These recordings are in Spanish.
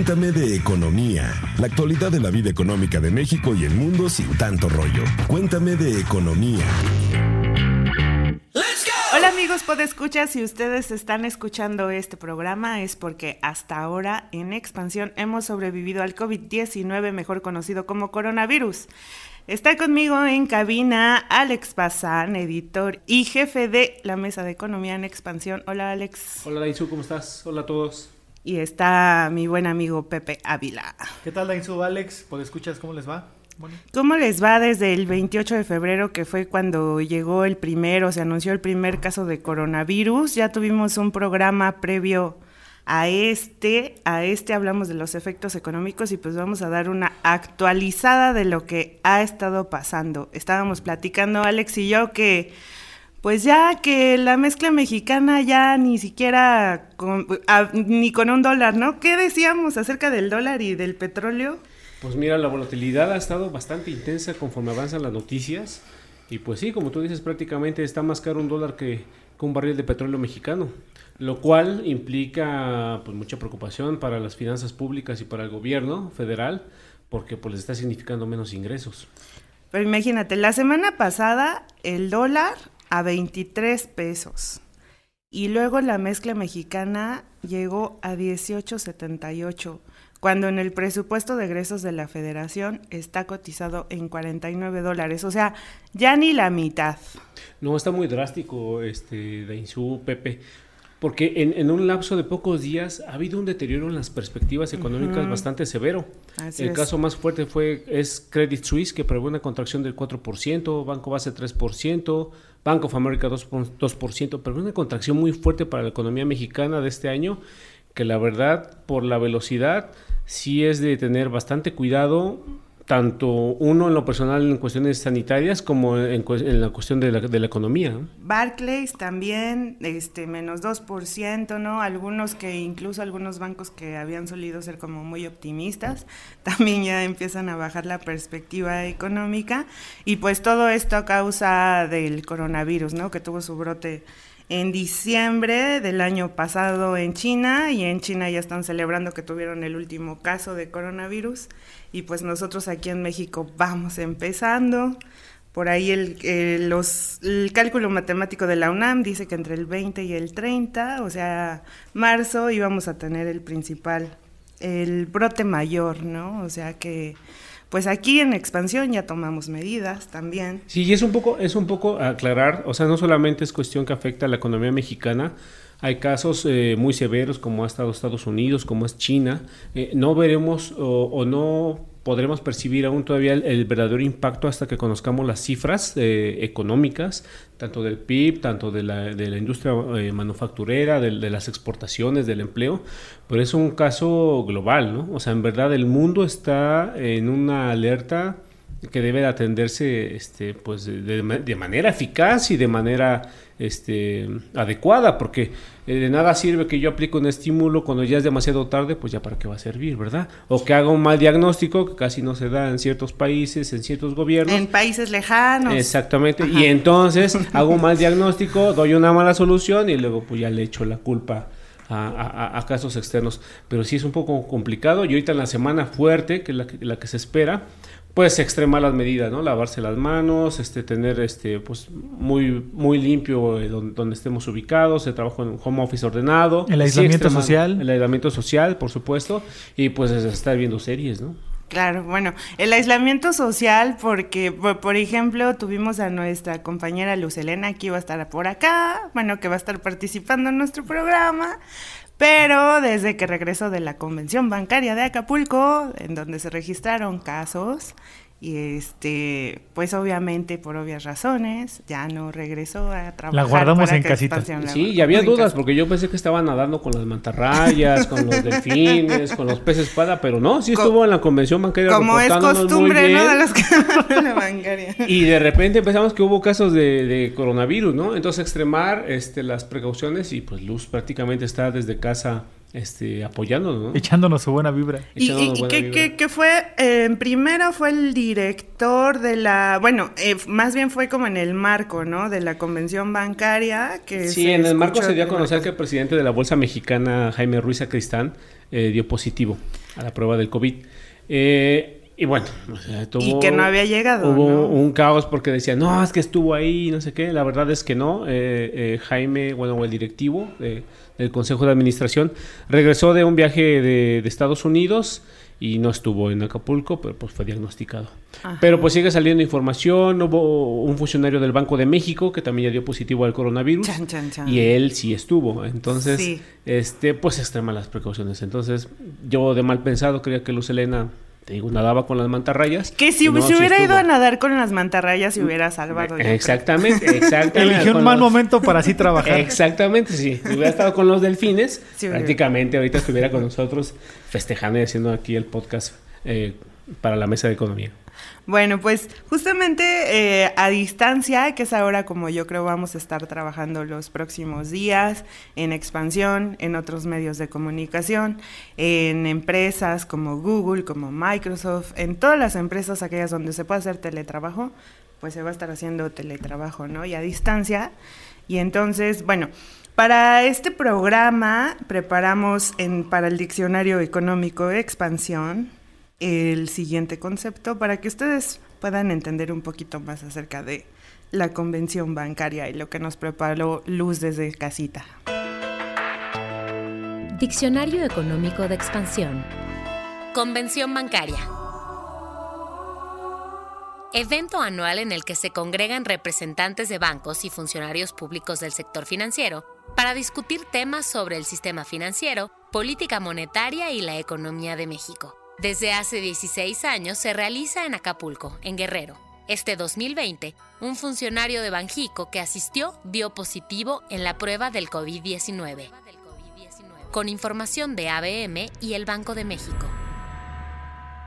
Cuéntame de economía, la actualidad de la vida económica de México y el mundo sin tanto rollo. Cuéntame de economía. Hola amigos escuchar si ustedes están escuchando este programa es porque hasta ahora en expansión hemos sobrevivido al COVID-19, mejor conocido como coronavirus. Está conmigo en cabina Alex Bazán, editor y jefe de la Mesa de Economía en Expansión. Hola Alex. Hola Dainzu, ¿cómo estás? Hola a todos. Y está mi buen amigo Pepe Ávila. ¿Qué tal Dainzu, Alex? ¿Pues escuchas cómo les va? ¿Cómo les va desde el 28 de febrero, que fue cuando llegó el primero, se anunció el primer caso de coronavirus? Ya tuvimos un programa previo a este, a este hablamos de los efectos económicos y pues vamos a dar una actualizada de lo que ha estado pasando. Estábamos platicando Alex y yo que pues ya que la mezcla mexicana ya ni siquiera ni con un dólar, ¿no? ¿Qué decíamos acerca del dólar y del petróleo? Pues mira, la volatilidad ha estado bastante intensa conforme avanzan las noticias. Y pues sí, como tú dices, prácticamente está más caro un dólar que, un barril de petróleo mexicano, lo cual implica pues, mucha preocupación para las finanzas públicas y para el gobierno federal, porque pues les está significando menos ingresos. Pero imagínate, la semana pasada el dólar a 23 pesos y luego la mezcla mexicana llegó a 18.78 cuando en el presupuesto de egresos de la federación está cotizado en 49 dólares, o sea, ya ni la mitad. No, está muy drástico, este, Dainzú, Pepe, porque en, un lapso de pocos días ha habido un deterioro en las perspectivas económicas bastante severo. el caso más fuerte fue es Credit Suisse, que prevé una contracción del 4%, Banco Base 3%, Bank of America 2%, 2% pero una contracción muy fuerte para la economía mexicana de este año, que la verdad, por la velocidad, sí es de tener bastante cuidado, tanto uno en lo personal en cuestiones sanitarias como en, la cuestión de la, de la, economía. Barclays también, este, menos 2%, ¿no? Algunos que, incluso algunos bancos que habían solido ser como muy optimistas, también ya empiezan a bajar la perspectiva económica. Y pues todo esto a causa del coronavirus, ¿no? Que tuvo su brote en diciembre del año pasado en China y en China ya están celebrando que tuvieron el último caso de coronavirus y pues nosotros aquí en México vamos empezando. Por ahí el, los, el cálculo matemático de la UNAM dice que entre el 20 y el 30, o sea, marzo íbamos a tener el principal, el brote mayor, ¿no? O sea que pues aquí en expansión ya tomamos medidas también. Sí, y es un poco, es un poco aclarar, o sea, no solamente es cuestión que afecta a la economía mexicana, hay casos eh, muy severos como ha estado Estados Unidos, como es China. Eh, no veremos o, no podremos percibir aún todavía el, verdadero impacto hasta que conozcamos las cifras eh, económicas, tanto del PIB, tanto de la, de la industria manufacturera, de, de, las exportaciones, del empleo, pero es un caso global, ¿no? O sea, en verdad el mundo está en una alerta que debe atenderse este, pues de, manera eficaz y de manera este, adecuada, porque eh, de nada sirve que yo aplique un estímulo cuando ya es demasiado tarde, pues ya para qué va a servir, ¿verdad? O que haga un mal diagnóstico, que casi no se da en ciertos países, en ciertos gobiernos. En países lejanos. Exactamente, y entonces hago un mal diagnóstico, doy una mala solución y luego pues ya le echo la culpa. A, casos externos, pero sí es un poco complicado y ahorita en la semana fuerte, que es la la que se espera, pues extremar las medidas, ¿no? Lavarse las manos, este, tener este, pues muy, muy limpio eh, donde, estemos ubicados, el trabajo en home office ordenado. El aislamiento social. El aislamiento social, por supuesto, y pues estar viendo series, ¿no? Claro, bueno, el aislamiento social, porque, por, ejemplo, tuvimos a nuestra compañera Luz Elena, que iba a estar por acá, bueno, que va a estar participando en nuestro programa, pero desde que regresó de la convención bancaria de Acapulco, en donde se registraron casos, y este, pues obviamente por obvias razones, ya no regresó a trabajar. La guardamos en casita. Sí, y había dudas, porque yo pensé que estaba nadando con las mantarrayas, con los delfines, con los peces espada, pero no, sí estuvo en la convención bancaria. Como es costumbre, ¿no? De los que la bancaria. Y de repente empezamos que hubo casos de, de, coronavirus, ¿no? Entonces extremar este, las precauciones y pues Luz prácticamente está desde casa este, apoyándonos, Echándonos su buena vibra. ¿Y, y, qué, fue? Eh, primero fue el director de la, bueno, eh, más bien fue como en el marco, ¿no? De la convención bancaria. que Sí, en el marco se dio a conocer que el presidente de la Bolsa Mexicana, Jaime Ruiz Acristán, eh, dio positivo a la prueba del COVID. Eh, y bueno, y que no había llegado. Hubo un caos porque decían, no, es que estuvo ahí, no sé qué. La verdad es que no. Eh, eh, Jaime, bueno, el directivo del Consejo de Administración, regresó de un viaje de, Estados Unidos y no estuvo en Acapulco, pero pues fue diagnosticado. Pero pues sigue saliendo información. Hubo un funcionario del Banco de México que también ya dio positivo al coronavirus. Y él sí estuvo. Entonces, este, pues extrema las precauciones. Entonces, yo de mal pensado creía que Luz Elena te digo, nadaba con las mantarrayas. Que si, hubiera ido a nadar con las mantarrayas se hubiera salvado. Exactamente, exactamente. Eligió un mal momento para así trabajar. Exactamente, sí. Si hubiera estado con los delfines, prácticamente ahorita estuviera con nosotros festejando y haciendo aquí el podcast eh, para la mesa de economía. Bueno, pues justamente eh, a distancia, que es ahora como yo creo vamos a estar trabajando los próximos días, en expansión, en otros medios de comunicación, en empresas como Google, como Microsoft, en todas las empresas aquellas donde se puede hacer teletrabajo, pues se va a estar haciendo teletrabajo, ¿no? Y a distancia. Y entonces, bueno, para este programa preparamos en, para el Diccionario Económico Expansión el siguiente concepto para que ustedes puedan entender un poquito más acerca de la convención bancaria y lo que nos preparó Luz desde casita. Diccionario Económico de Expansión. Convención bancaria. Evento anual en el que se congregan representantes de bancos y funcionarios públicos del sector financiero para discutir temas sobre el sistema financiero, política monetaria y la economía de México. Desde hace 16 años se realiza en Acapulco, en Guerrero. Este 2020, un funcionario de Banjico que asistió dio positivo en la prueba del COVID-19, con información de ABM y el Banco de México.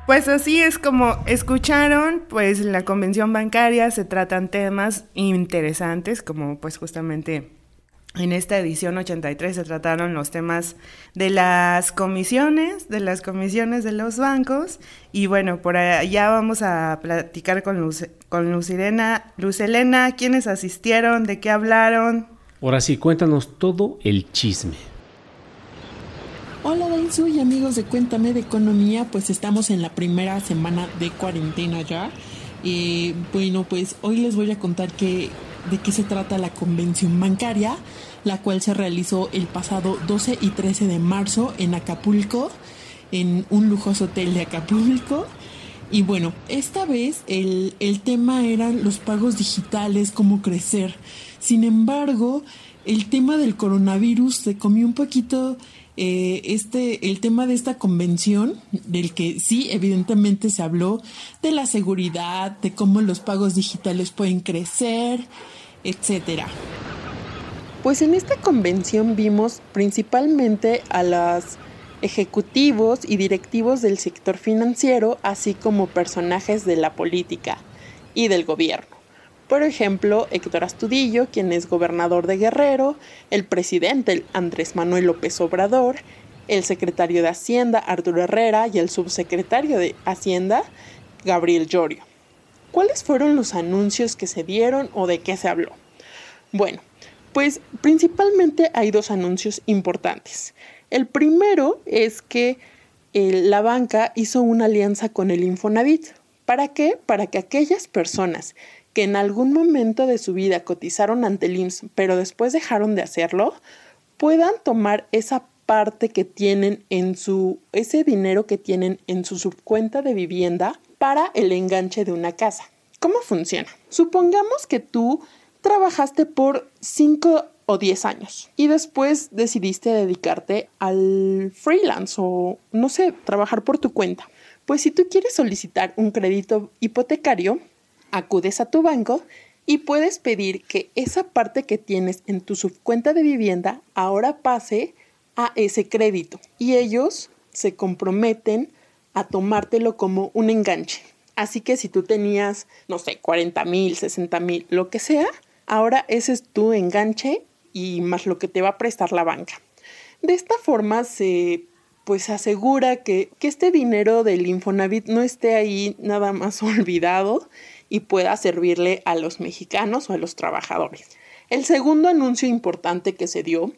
Pues así es como escucharon, pues la convención bancaria se tratan temas interesantes como pues justamente en esta edición 83 se trataron los temas de las comisiones, de las comisiones de los bancos. Y bueno, por allá vamos a platicar con, Luz, con Lucelena. Lucelena, ¿quiénes asistieron? ¿De qué hablaron? Ahora sí, cuéntanos todo el chisme. Hola Dainzu y amigos de Cuéntame de Economía, pues estamos en la primera semana de cuarentena ya. Y bueno, pues hoy les voy a contar que de qué se trata la convención bancaria, la cual se realizó el pasado 12 y 13 de marzo en Acapulco, en un lujoso hotel de Acapulco. Y bueno, esta vez el, el tema eran los pagos digitales, cómo crecer. Sin embargo, el tema del coronavirus se comió un poquito eh, este, el tema de esta convención, del que sí, evidentemente se habló de la seguridad, de cómo los pagos digitales pueden crecer, etcétera. Pues en esta convención vimos principalmente a los ejecutivos y directivos del sector financiero, así como personajes de la política y del gobierno. Por ejemplo, Héctor Astudillo, quien es gobernador de Guerrero, el presidente Andrés Manuel López Obrador, el secretario de Hacienda Arturo Herrera y el subsecretario de Hacienda Gabriel Llorio. ¿Cuáles fueron los anuncios que se dieron o de qué se habló? Bueno, pues principalmente hay dos anuncios importantes. El primero es que eh, la banca hizo una alianza con el Infonavit. ¿Para qué? Para que aquellas personas que en algún momento de su vida cotizaron ante el pero después dejaron de hacerlo, puedan tomar esa parte que tienen en su, ese dinero que tienen en su subcuenta de vivienda para el enganche de una casa. ¿Cómo funciona? Supongamos que tú trabajaste por 5 o 10 años y después decidiste dedicarte al freelance o, no sé, trabajar por tu cuenta. Pues si tú quieres solicitar un crédito hipotecario, acudes a tu banco y puedes pedir que esa parte que tienes en tu subcuenta de vivienda ahora pase a ese crédito y ellos se comprometen a tomártelo como un enganche. Así que si tú tenías, no sé, 40 mil, 60 mil, lo que sea, ahora ese es tu enganche y más lo que te va a prestar la banca. De esta forma se pues asegura que, que este dinero del Infonavit no esté ahí nada más olvidado y pueda servirle a los mexicanos o a los trabajadores. El segundo anuncio importante que se dio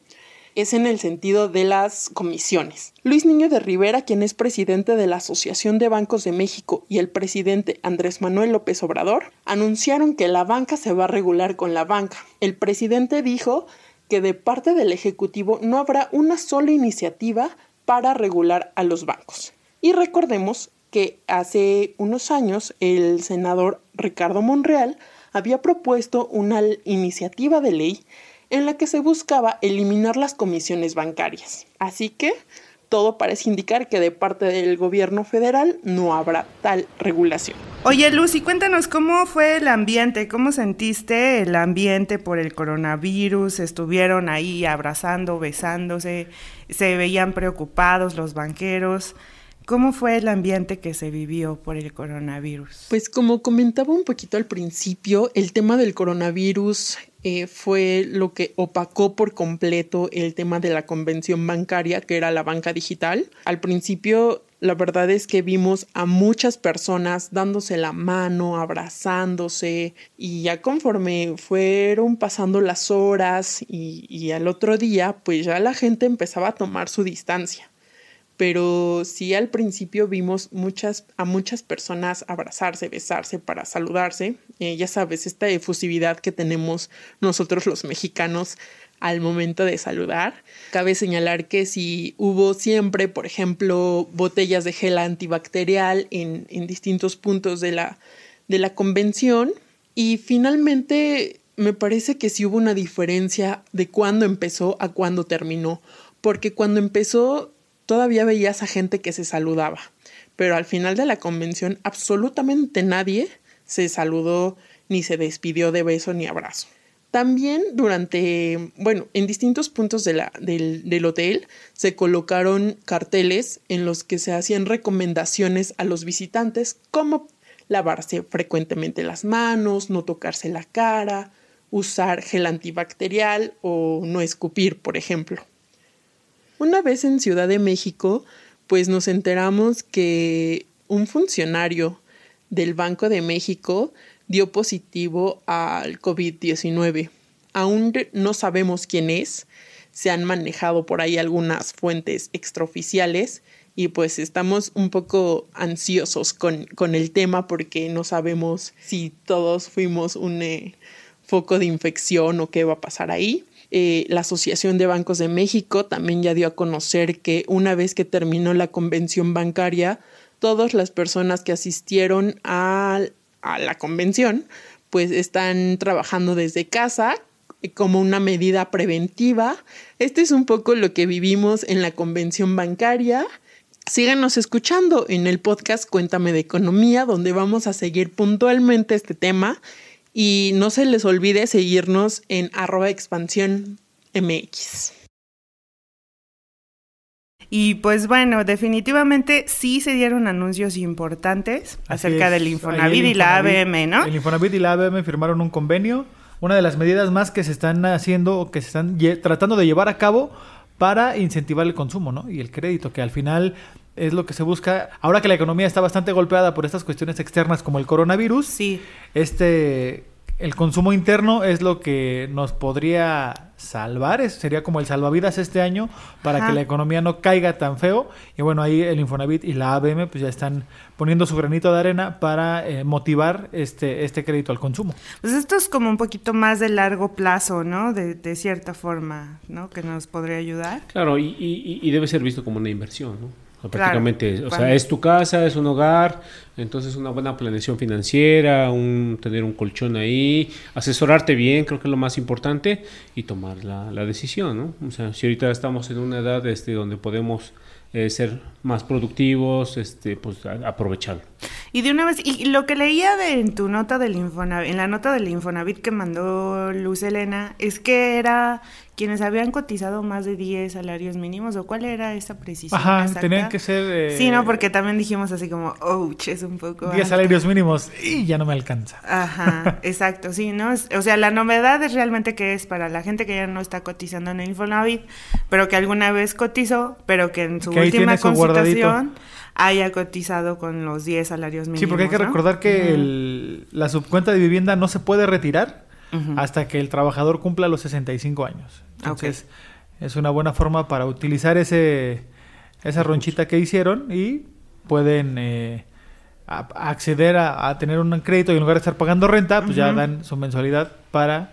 es en el sentido de las comisiones. Luis Niño de Rivera, quien es presidente de la Asociación de Bancos de México, y el presidente Andrés Manuel López Obrador, anunciaron que la banca se va a regular con la banca. El presidente dijo que de parte del Ejecutivo no habrá una sola iniciativa para regular a los bancos. Y recordemos que hace unos años el senador Ricardo Monreal había propuesto una iniciativa de ley en la que se buscaba eliminar las comisiones bancarias. Así que todo parece indicar que de parte del gobierno federal no habrá tal regulación. Oye, Lucy, cuéntanos cómo fue el ambiente, cómo sentiste el ambiente por el coronavirus, estuvieron ahí abrazando, besándose, se veían preocupados los banqueros. ¿Cómo fue el ambiente que se vivió por el coronavirus? Pues como comentaba un poquito al principio, el tema del coronavirus eh, fue lo que opacó por completo el tema de la convención bancaria, que era la banca digital. Al principio, la verdad es que vimos a muchas personas dándose la mano, abrazándose, y ya conforme fueron pasando las horas y, y al otro día, pues ya la gente empezaba a tomar su distancia pero sí al principio vimos muchas, a muchas personas abrazarse, besarse para saludarse. Eh, ya sabes, esta efusividad que tenemos nosotros los mexicanos al momento de saludar. Cabe señalar que si hubo siempre, por ejemplo, botellas de gel antibacterial en, en distintos puntos de la, de la convención. Y finalmente me parece que sí hubo una diferencia de cuándo empezó a cuándo terminó. Porque cuando empezó todavía veías a gente que se saludaba, pero al final de la convención absolutamente nadie se saludó ni se despidió de beso ni abrazo. También durante, bueno, en distintos puntos del, del, hotel se colocaron carteles en los que se hacían recomendaciones a los visitantes como lavarse frecuentemente las manos, no tocarse la cara, usar gel antibacterial o no escupir, por ejemplo. Una vez en Ciudad de México, pues nos enteramos que un funcionario del Banco de México dio positivo al COVID-19. Aún no sabemos quién es, se han manejado por ahí algunas fuentes extraoficiales y pues estamos un poco ansiosos con, con el tema porque no sabemos si todos fuimos un eh, foco de infección o qué va a pasar ahí. Eh, la Asociación de Bancos de México también ya dio a conocer que una vez que terminó la convención bancaria, todas las personas que asistieron a, la convención, pues están trabajando desde casa eh, como una medida preventiva. Este es un poco lo que vivimos en la convención bancaria. Síganos escuchando en el podcast Cuéntame de Economía, donde vamos a seguir puntualmente este tema y no se les olvide seguirnos en arroba expansión MX. Y pues bueno, definitivamente sí se dieron anuncios importantes Así acerca es. del Infonavit el y la ABM, ¿no? El Infonavit y la ABM firmaron un convenio. Una de las medidas más que se están haciendo o que se están tratando de llevar a cabo para incentivar el consumo ¿no? y el crédito, que al final es lo que se busca. Ahora que la economía está bastante golpeada por estas cuestiones externas como el coronavirus, Sí. este el consumo interno es lo que nos podría salvar, es- sería como el salvavidas este año para Ajá. que la economía no caiga tan feo. Y bueno, ahí el Infonavit y la ABM pues ya están poniendo su granito de arena para eh, motivar este, este crédito al consumo. Pues esto es como un poquito más de largo plazo, ¿no? De, de cierta forma, ¿no? Que nos podría ayudar. Claro, y, y- y debe ser visto como una inversión, ¿no? Claro. prácticamente, o sea, es tu casa, es un hogar, entonces una buena planeación financiera, un, tener un colchón ahí, asesorarte bien, creo que es lo más importante, y tomar la, la decisión, ¿no? O sea, si ahorita estamos en una edad este, donde podemos eh, ser más productivos, este, pues a- aprovecharlo. Y de una vez, y lo que leía de, en tu nota del Infonavit, en la nota del Infonavit que mandó Luz Elena, es que era quienes habían cotizado más de 10 salarios mínimos, o cuál era esa precisión. Ajá, exacta? tenían que ser... eh, Sí, no, porque también dijimos así como, ouch, es un poco. 10 alto". salarios mínimos y ya no me alcanza. Ajá, exacto, sí, ¿no? O sea, la novedad es realmente que es para la gente que ya no está cotizando en el Infonavit, pero que alguna vez cotizó, pero que en su Que última su guardadito. Haya cotizado con los 10 salarios mínimos. Sí, porque hay que ¿no? recordar que el- la subcuenta de vivienda no se puede retirar hasta que el trabajador cumpla los 65 años. Entonces, es una buena forma para utilizar ese esa ronchita que hicieron y pueden eh, a- acceder a, a tener un crédito y en lugar de estar pagando renta, pues ya dan su mensualidad para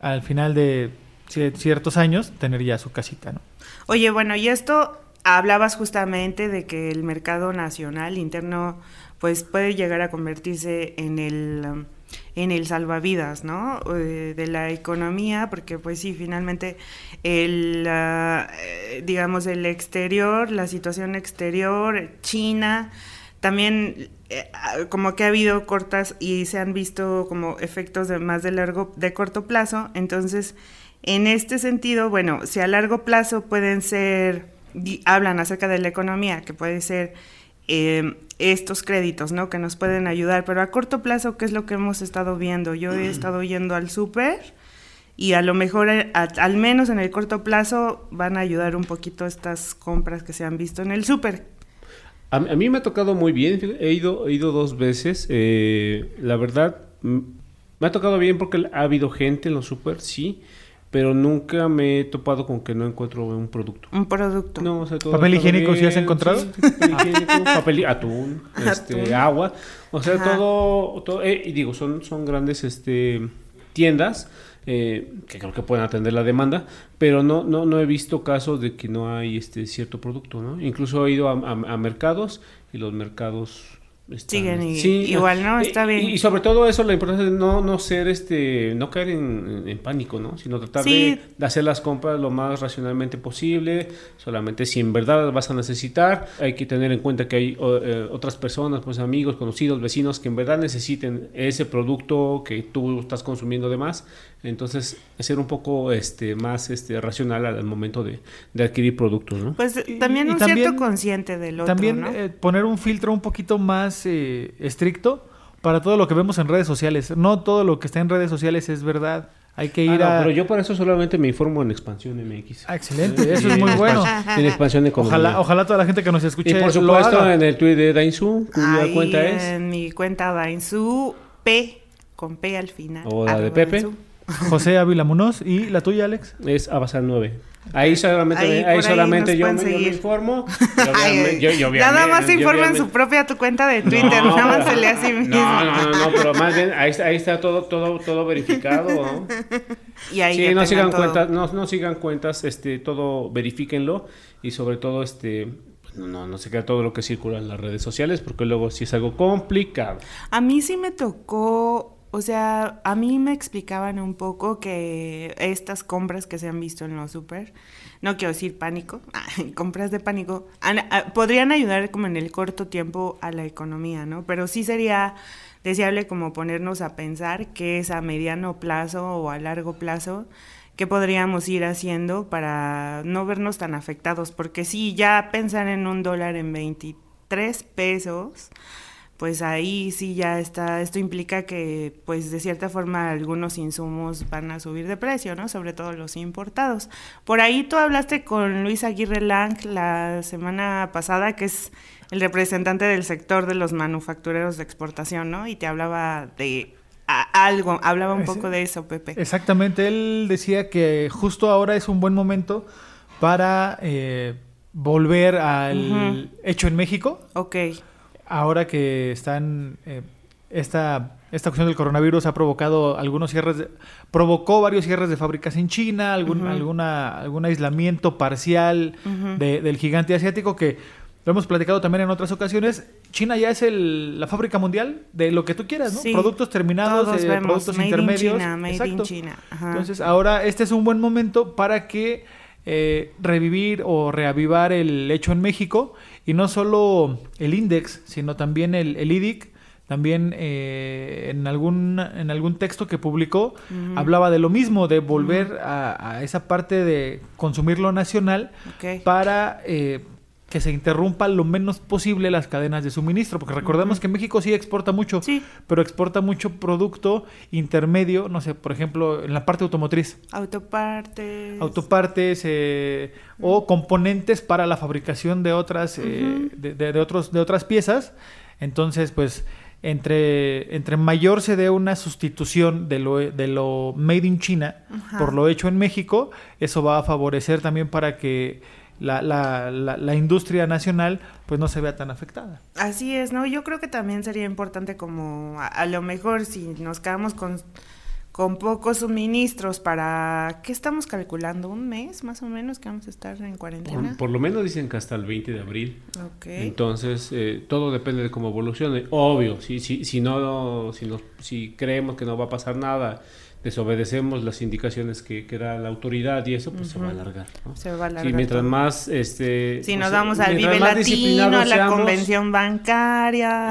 al final de ci- ciertos años tener ya su casita, ¿no? Oye, bueno, y esto hablabas justamente de que el mercado nacional interno pues puede llegar a convertirse en el en el salvavidas, ¿no? Eh, de la economía, porque pues sí, finalmente el eh, digamos el exterior, la situación exterior, China, también eh, ah, como que ha habido cortas y se han visto como efectos de más de largo, de corto plazo, entonces en este sentido, bueno, si a largo plazo pueden ser, hablan acerca de la economía, que puede ser eh, estos créditos, ¿no? Que nos pueden ayudar, pero a corto plazo, ¿qué es lo que hemos estado viendo? Yo he estado yendo al súper y a lo mejor, eh, a- al menos en el corto plazo, van a ayudar un poquito estas compras que se han visto en el súper. A, a mí me ha tocado muy bien, he ido, he ido dos veces, eh, la verdad, mm, me ha tocado bien porque ha habido gente en los super, sí, pero nunca me he topado con que no encuentro un producto. Un producto. No, o sea, todo ¿Papel higiénico sí has encontrado? sí, papel higiénico, papel hi- atún, este, Atún. agua, o sea, Ajá. todo, todo eh, y digo, son, son grandes este, tiendas eh, que creo que pueden atender la demanda, pero no, no, no he visto casos de que no hay este cierto producto, ¿no? Incluso he ido a, a- a mercados y los mercados están- Siguen i- igual, ¿no? Está bien. Y, y sobre todo eso, la importancia de no, no ser, este, no caer en, pánico, ¿no? Sino tratar Sí. de, hacer las compras lo más racionalmente posible, solamente si en verdad las vas a necesitar. Hay que tener en cuenta que hay eh, otras personas, pues amigos, conocidos, vecinos, que en verdad necesiten ese producto que tú estás consumiendo de más. Entonces, ser un poco este, más este, racional al, al momento de, de adquirir productos, ¿no? Pues también y un también- cierto consciente del otro, También ¿no? eh, poner un filtro un poquito más eh, estricto para todo lo que vemos en redes sociales. No todo lo que está en redes sociales es verdad. Hay que Ah, ir no, a... pero yo para eso solamente me informo en Expansión MX. Ah, excelente, eso y es muy en bueno. En Expansión Económica. Ojalá, ojalá toda la gente que nos escuche Y por lo supuesto haga. en el tweet de Dainzu, cuya Ahí cuenta es... en mi cuenta Dainzu P, con P al final. O la de Pepe. José Ávila Munoz y la tuya, Alex. Es Avasal 9. Ahí solamente, Ahí, ahí, por ahí solamente yo, me, yo me informo. yo- Nada más se informa en su propia tu cuenta de Twitter, nada más se le hace a sí mismo. No, no, no, no, pero más bien ahí está, ahí está todo, todo, todo verificado. ¿no? Y ahí Sí, no sigan todo. cuentas, no, no sigan cuentas, este, todo verifíquenlo y sobre todo, este, pues, no, no, no se queda todo lo que circula en las redes sociales porque luego sí es algo complicado. A mí sí me tocó, o sea, a mí me explicaban un poco que estas compras que se han visto en los super, no quiero decir pánico, compras de pánico, an- a- podrían ayudar como en el corto tiempo a la economía, ¿no? Pero sí sería deseable como ponernos a pensar que es a mediano plazo o a largo plazo qué podríamos ir haciendo para no vernos tan afectados, porque sí, ya pensar en un dólar en 23 pesos, pues ahí sí ya está, esto implica que pues de cierta forma algunos insumos van a subir de precio, ¿no? Sobre todo los importados. Por ahí tú hablaste con Luis Aguirre Lang la semana pasada, que es el representante del sector de los manufactureros de exportación, ¿no? Y te hablaba de a- algo, hablaba un poco de eso, Pepe. Exactamente, él decía que justo ahora es un buen momento para eh, volver al hecho en México. Ok, Ahora que están eh, esta esta cuestión del coronavirus ha provocado algunos cierres, de- provocó varios cierres de fábricas en China, algún, alguna, algún aislamiento parcial de- del gigante asiático que lo hemos platicado también en otras ocasiones. China ya es el- la fábrica mundial de lo que tú quieras, ¿no? Sí. Productos terminados, eh, productos Made intermedios. in China, Made in Exacto. China. Ajá. Entonces, ahora este es un buen momento para que eh, revivir o reavivar el hecho en México y no solo el INDEX, sino también el, el IDIC. También eh, en, algún, en algún texto que publicó hablaba de lo mismo, de volver a, a esa parte de consumir lo nacional para eh, que se interrumpa lo menos posible las cadenas de suministro, porque recordemos que México sí exporta mucho, Sí. pero exporta mucho producto intermedio, no sé, por ejemplo, en la parte automotriz, Autopartes. autopartes eh, o componentes para la fabricación de otras, eh, de, de- de otros, de otras piezas. Entonces, pues, entre, entre mayor se dé una sustitución de lo, de lo made in China por lo hecho en México, eso va a favorecer también para que la, la, la, la industria nacional pues no se vea tan afectada. Así es, ¿no? Yo creo que también sería importante como a, a lo mejor si nos quedamos con, con pocos suministros para, ¿qué estamos calculando? ¿Un mes más o menos que vamos a estar en cuarentena? Por, por lo menos dicen que hasta el 20 de abril. Ok. Entonces, eh, todo depende de cómo evolucione. Obvio, si, si, si, no, si, no, si creemos que no va a pasar nada, desobedecemos las indicaciones que, que da la autoridad y eso, pues se va a alargar. ¿no? Se va a Sí, alargar mientras todo. más... Este, Si pues, nos vamos al Vive Latino, a la seamos- convención bancaria.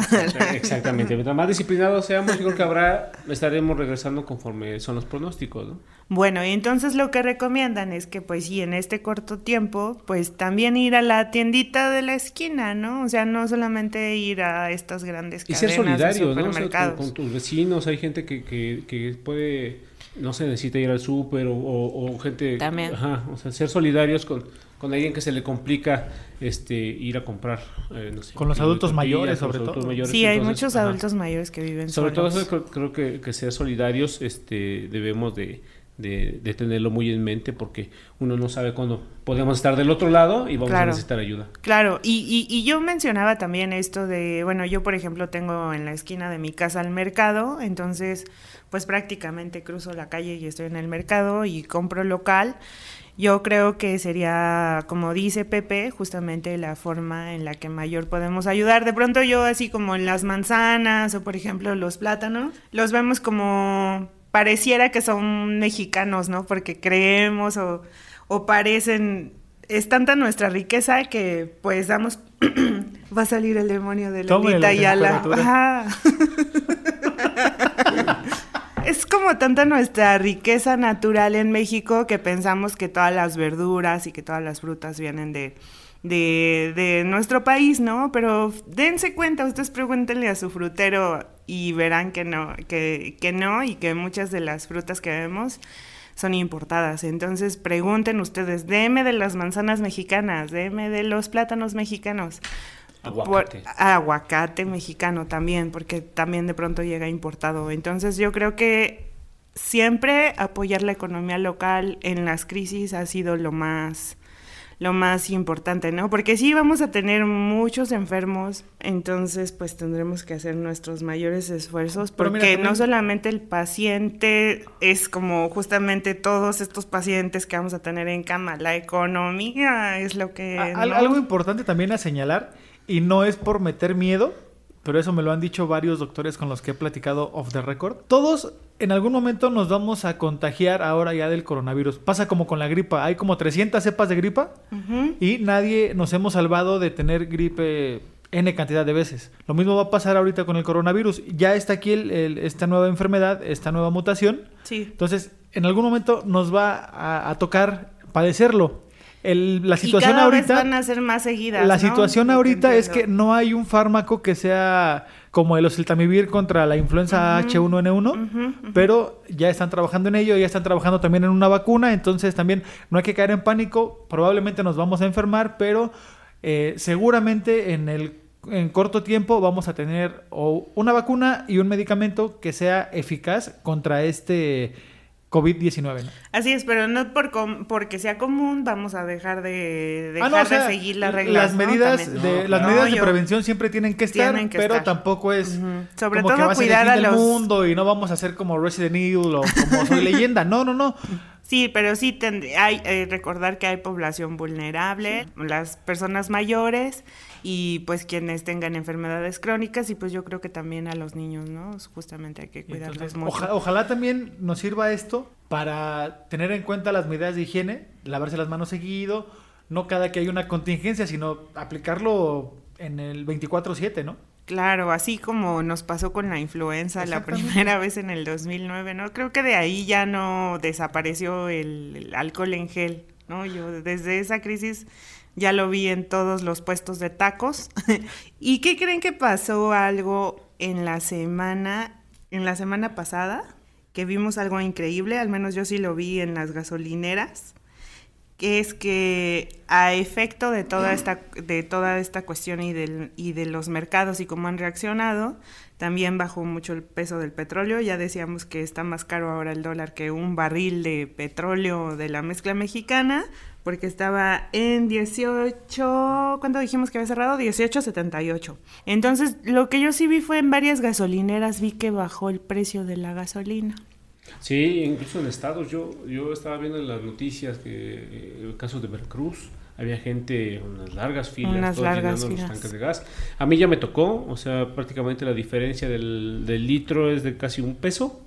Exactamente, mientras más disciplinados seamos, yo creo que habrá, estaremos regresando conforme son los pronósticos, ¿no? Bueno, y entonces lo que recomiendan es que pues sí, en este corto tiempo, pues también ir a la tiendita de la esquina, ¿no? O sea, no solamente ir a estas grandes Y cadenas ser de solidario, ¿no? O sea, con, supermercados. con tus vecinos, hay gente que, que, que puede, no se necesita ir al súper o, o- o gente... También. Ajá, o sea, ser solidarios con, con alguien que se le complica este ir a comprar, eh, no sé, Con los de adultos mayores, sobre adultos todo. mayores, Sí, hay entonces, muchos ajá. adultos mayores que viven Sobre todo eso creo, creo que, que ser solidarios este, debemos de, de- de tenerlo muy en mente porque uno no sabe cuándo podemos estar del otro lado y vamos a Claro. necesitar ayuda. Claro, y, y, y yo mencionaba también esto de, bueno, yo por ejemplo tengo en la esquina de mi casa el mercado, entonces pues prácticamente cruzo la calle y estoy en el mercado y compro local. Yo creo que sería, como dice Pepe, justamente la forma en la que mayor podemos ayudar. De pronto yo así como en las manzanas o por ejemplo los plátanos, los vemos como pareciera que son mexicanos, ¿no? Porque creemos o, o parecen es tanta nuestra riqueza que pues damos va a salir el demonio de Lolita la Ayala. temperatura. Ajá. es como tanta nuestra riqueza natural en México que pensamos que todas las verduras y que todas las frutas vienen de, de, de nuestro país, ¿no? Pero dense cuenta, ustedes pregúntenle a su frutero y verán que no, que, que no, y que muchas de las frutas que vemos son importadas. Entonces pregunten ustedes, deme de las manzanas mexicanas, deme de los plátanos mexicanos. Aguacate. Por- aguacate mexicano también, porque también de pronto llega importado. Entonces yo creo que siempre apoyar la economía local en las crisis ha sido lo más lo más importante, ¿no? Porque sí vamos a tener muchos enfermos, entonces pues tendremos que hacer nuestros mayores esfuerzos, porque mira, no solamente el paciente es como justamente todos estos pacientes que vamos a tener en cama, la economía es lo que... A- al- ¿no? Algo importante también a señalar, y no es por meter miedo, pero eso me lo han dicho varios doctores con los que he platicado off the record. Todos en algún momento nos vamos a contagiar ahora ya del coronavirus. Pasa como con la gripa, hay como 300 cepas de gripa y nadie nos hemos salvado de tener gripe N cantidad de veces. Lo mismo va a pasar ahorita con el coronavirus. Ya está aquí el- el- esta nueva enfermedad, esta nueva mutación. Sí. Entonces, en algún momento nos va a, a tocar padecerlo. El- la Y situación cada vez ahorita... van a ser más seguidas. La ¿no? situación ahorita es que no hay un fármaco que sea como el oseltamivir contra la influenza H1N1, Ujú, ujú. pero ya están trabajando en ello, ya están trabajando también en una vacuna, entonces también no hay que caer en pánico, probablemente nos vamos a enfermar, pero eh, seguramente en el en corto tiempo vamos a tener o una vacuna y un medicamento que sea eficaz contra este COVID-19. ¿no? Así es, pero no por com- porque sea común vamos a dejar de dejar Ah, no, o sea, de seguir las reglas. Las medidas de, No, las medidas de prevención siempre tienen que estar, Tienen que pero estar. tampoco es. Sobre como que todo va a ser el cuidar fin a del los- mundo y no vamos a hacer como Resident Evil o como Soy Leyenda. No, no, no. Sí, pero sí hay eh, recordar que hay población vulnerable, las personas mayores y pues quienes tengan enfermedades crónicas y pues yo creo que también a los niños, ¿no? Justamente hay que cuidarlos mucho. ojalá también nos sirva esto para tener en cuenta las medidas de higiene, lavarse las manos seguido, no cada que hay una contingencia, sino aplicarlo en el 24/7, ¿no? Claro, así como nos pasó con la influenza la primera vez en el 2009, ¿no? Creo que de ahí ya no desapareció el, alcohol en gel, ¿no? Yo desde esa crisis ya lo vi en todos los puestos de tacos. ¿Y qué creen que pasó algo en la semana, en la semana pasada? Que vimos algo increíble, al menos yo sí lo vi en las gasolineras es que a efecto de toda esta, de toda esta cuestión y, del, y de los mercados y cómo han reaccionado, también bajó mucho el peso del petróleo. Ya decíamos que está más caro ahora el dólar que un barril de petróleo de la mezcla mexicana, porque estaba en 18, ¿cuánto dijimos que había cerrado? 18.78. Entonces, lo que yo sí vi fue en varias gasolineras, vi que bajó el precio de la gasolina. Sí, incluso en estados, yo, yo estaba viendo en las noticias que eh, el caso de Veracruz, había gente, unas largas filas, unas largas filas. los tanques de gas. A mí ya me tocó, o sea, prácticamente la diferencia del, del litro es de casi un peso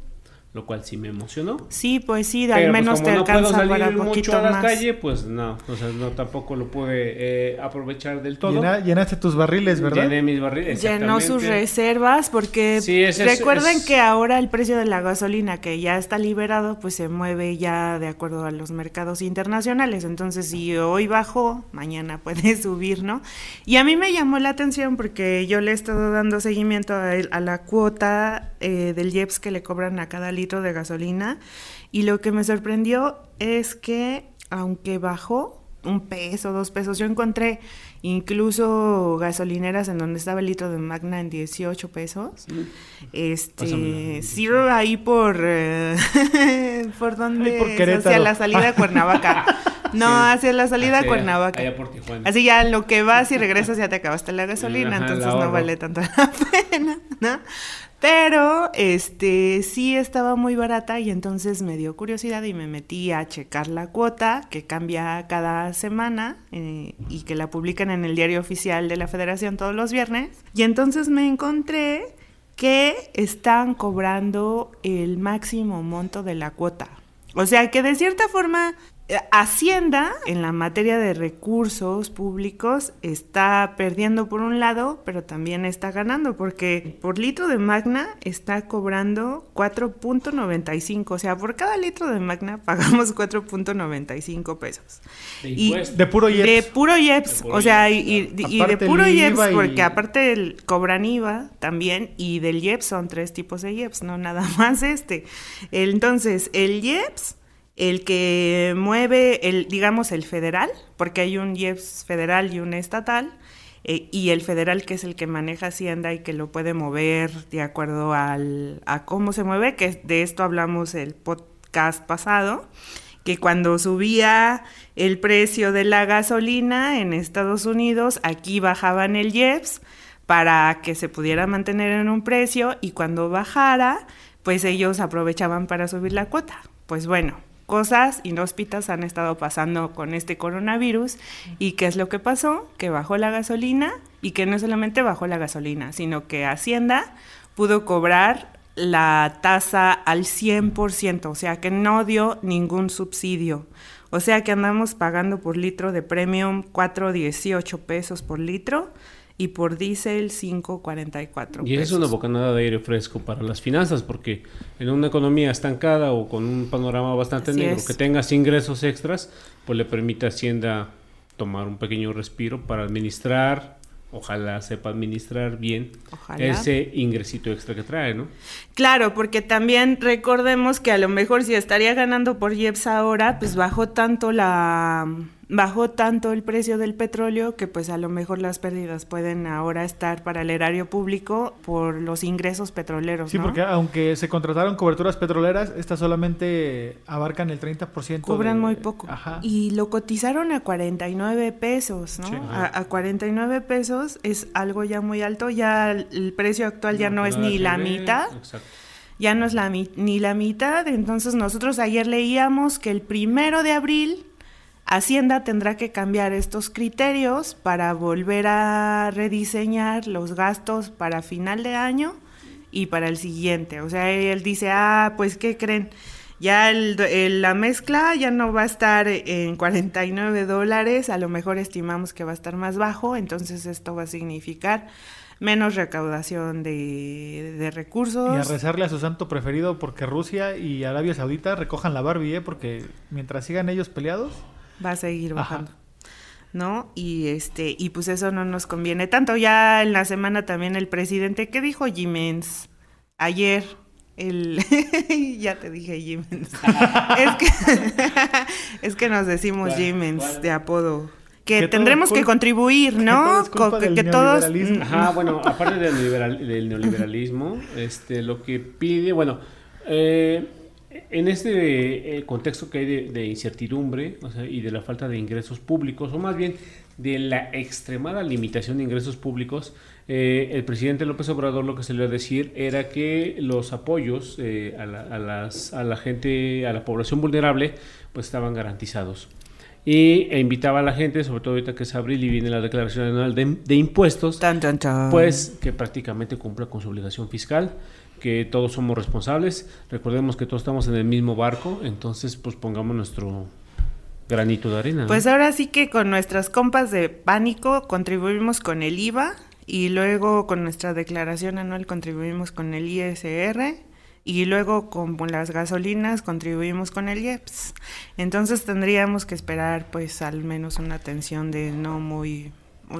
lo cual sí me emocionó. Sí, pues sí, al pues, menos te alcanza para mucho a la calle, pues no, o sea, no tampoco lo pude eh, aprovechar del todo. llenaste tus barriles, ¿verdad? Llené mis barriles. Llenó sus reservas porque recuerden que ahora el precio de la gasolina que ya está liberado, pues se mueve ya de acuerdo a los mercados internacionales. Entonces, si hoy bajó, mañana puede subir, ¿no? Y a mí me llamó la atención porque yo le he estado dando seguimiento a, a la cuota eh, del IEPS que le cobran a cada litro de gasolina. Y lo que me sorprendió es que, aunque bajó un peso, dos pesos, yo encontré incluso gasolineras en donde estaba el litro de Magna en 18 pesos. Este, sí, ahí por, eh, ¿por dónde? hacia la salida de Cuernavaca. No, hacia la salida de Cuernavaca. Así ya lo que vas y regresas ya te acabaste la gasolina, entonces no vale tanto la pena, ¿no? Pero este sí estaba muy barata y entonces me dio curiosidad y me metí a checar la cuota que cambia cada semana eh, y que la publican en el diario oficial de la Federación todos los viernes. Y entonces me encontré que están cobrando el máximo monto de la cuota. O sea que de cierta forma Hacienda, en la materia de recursos públicos, está perdiendo por un lado, pero también está ganando, porque por litro de Magna está cobrando 4.95, o sea, por cada litro de Magna pagamos 4.95 pesos. De, y de puro IEPS. De puro IEPS, o sea, y, de puro IEPS, porque aparte el, cobran IVA también, y del IEPS son tres tipos de IEPS, no nada más este. Entonces, el IEPS el que mueve, el, digamos, el federal, porque hay un IEPS federal y un estatal, eh, y el federal que es el que maneja Hacienda y que lo puede mover de acuerdo al, a cómo se mueve, que de esto hablamos el podcast pasado, que cuando subía el precio de la gasolina en Estados Unidos, aquí bajaban el IEPS para que se pudiera mantener en un precio y cuando bajara, pues ellos aprovechaban para subir la cuota. Pues bueno, cosas inhóspitas han estado pasando con este coronavirus. ¿Y qué es lo que pasó? Que bajó la gasolina y que no solamente bajó la gasolina, sino que Hacienda pudo cobrar la tasa al 100%, o sea que no dio ningún subsidio. O sea que andamos pagando por litro de premium 4.18 pesos por litro y por diésel 5.44. Y es una bocanada de aire fresco para las finanzas, porque en una economía estancada o con un panorama bastante negro, que tengas ingresos extras, pues le permite a Hacienda tomar un pequeño respiro para administrar ojalá sepa administrar bien ese ingresito extra que trae, ¿no? Claro, porque también recordemos que a lo mejor si estaría ganando por IEPS ahora, pues bajó tanto la bajó tanto el precio del petróleo que pues a lo mejor las pérdidas pueden ahora estar para el erario público por los ingresos petroleros. Sí, porque aunque se contrataron coberturas petroleras, estas solamente abarcan el 30%. Cobran muy poco. Ajá. Y lo cotizaron a 49 pesos, ¿no? a, a, 49 pesos es algo ya muy alto, ya el precio actual ya no, es ni la mitad. Exacto. ya no es la ni la mitad. Entonces nosotros ayer leíamos que el primero de abril Hacienda tendrá que cambiar estos criterios para volver a rediseñar los gastos para final de año y para el siguiente. O sea, él dice, ah, pues, ¿qué creen? Ya el, la mezcla ya no va a estar en 49 dólares, a lo mejor estimamos que va a estar más bajo, entonces esto va a significar menos recaudación de, de, recursos. Y a rezarle a su santo preferido porque Rusia y Arabia Saudita recojan la Barbie, ¿eh? porque mientras sigan ellos peleados va a seguir bajando. ¿No? Y este, y pues eso no nos conviene tanto. Ya en la semana también el presidente, ¿qué dijo Jimens? Ayer, el ya te dije Jimens. es que es que nos decimos Jimens de apodo. Que, tendremos que contribuir, ¿no? Que, todos Ajá, bueno, aparte del, del neoliberalismo, este lo que pide, bueno, eh, en este eh, contexto que hay de, incertidumbre y de la falta de ingresos públicos, o más bien de la extremada limitación de ingresos públicos, eh, el presidente López Obrador lo que se le iba a decir era que los apoyos eh, a, la, gente, a la población vulnerable, pues estaban garantizados. Y e invitaba a la gente, sobre todo ahorita que es abril y viene la declaración anual de, impuestos, pues que prácticamente cumpla con su obligación fiscal que todos somos responsables. Recordemos que todos estamos en el mismo barco, entonces pues pongamos nuestro granito de arena. Pues ahora sí que con nuestras compas de pánico contribuimos con el IVA y luego con nuestra declaración anual contribuimos con el ISR y luego con las gasolinas contribuimos con el IEPS. Entonces tendríamos que esperar pues al menos una atención de no muy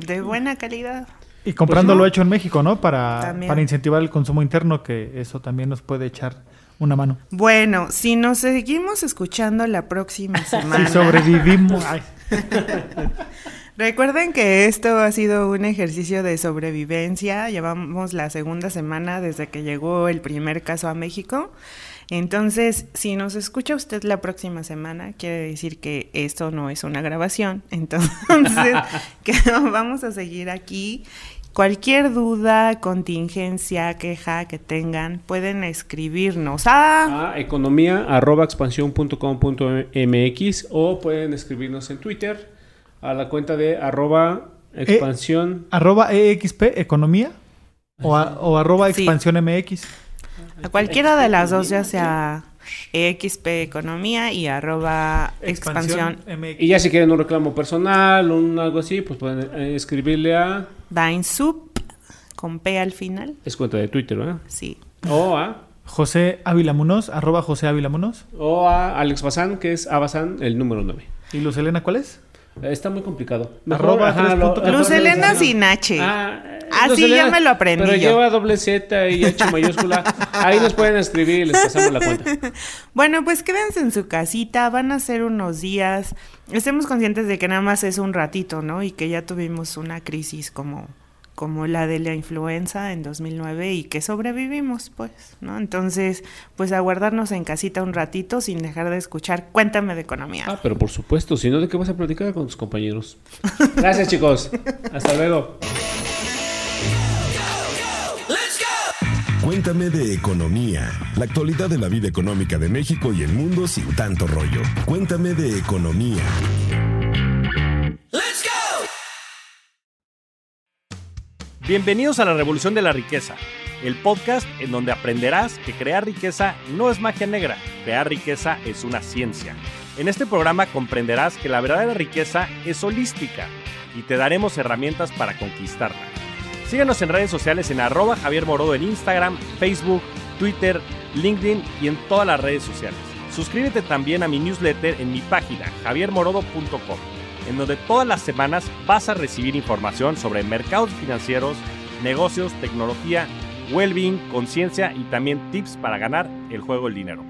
de buena calidad. Y comprando lo hecho en México, ¿no? Para, para incentivar el consumo interno, que eso también nos puede echar una mano. Bueno, si nos seguimos escuchando la próxima semana. si sobrevivimos. Recuerden que esto ha sido un ejercicio de sobrevivencia. Llevamos la segunda semana desde que llegó el primer caso a México. Entonces, si nos escucha usted la próxima semana, quiere decir que esto no es una grabación. Entonces, que vamos a seguir aquí. Cualquier duda, contingencia, queja que tengan, pueden escribirnos a, a economía o pueden escribirnos en Twitter a la cuenta de arroba e, expansión. arroba EXP Economía o, o arroba expansión MX. A cualquiera de las dos, ya sea EXP Economía y arroba expansión. Y ya si quieren un reclamo personal o un algo así, pues pueden eh, escribirle a... Dainsoup, con P al final. Es cuenta de Twitter, ¿verdad? Sí. O a... José Ávila arroba José Ávila O a Alex Bazán, que es Abazán, el número 9. ¿Y Luz Elena cuál es? Está muy complicado. Luz Elena sin H. Ah, Así ya me lo aprendí. Pero lleva doble Z y H mayúscula. Ahí nos pueden escribir y les pasamos la cuenta. Bueno, pues quédense en su casita. Van a ser unos días. Estemos conscientes de que nada más es un ratito, ¿no? Y que ya tuvimos una crisis como como la de la influenza en 2009 y que sobrevivimos, pues, ¿no? Entonces, pues aguardarnos en casita un ratito sin dejar de escuchar Cuéntame de economía. Ah, pero por supuesto, si no, ¿de qué vas a platicar con tus compañeros? Gracias, chicos. Hasta luego. Cuéntame de economía, la actualidad de la vida económica de México y el mundo sin tanto rollo. Cuéntame de economía. Bienvenidos a la Revolución de la Riqueza, el podcast en donde aprenderás que crear riqueza no es magia negra, crear riqueza es una ciencia. En este programa comprenderás que la verdadera riqueza es holística y te daremos herramientas para conquistarla. Síguenos en redes sociales en arroba Javier Morodo en Instagram, Facebook, Twitter, LinkedIn y en todas las redes sociales. Suscríbete también a mi newsletter en mi página javiermorodo.com en donde todas las semanas vas a recibir información sobre mercados financieros, negocios, tecnología, well-being, conciencia y también tips para ganar el juego del dinero.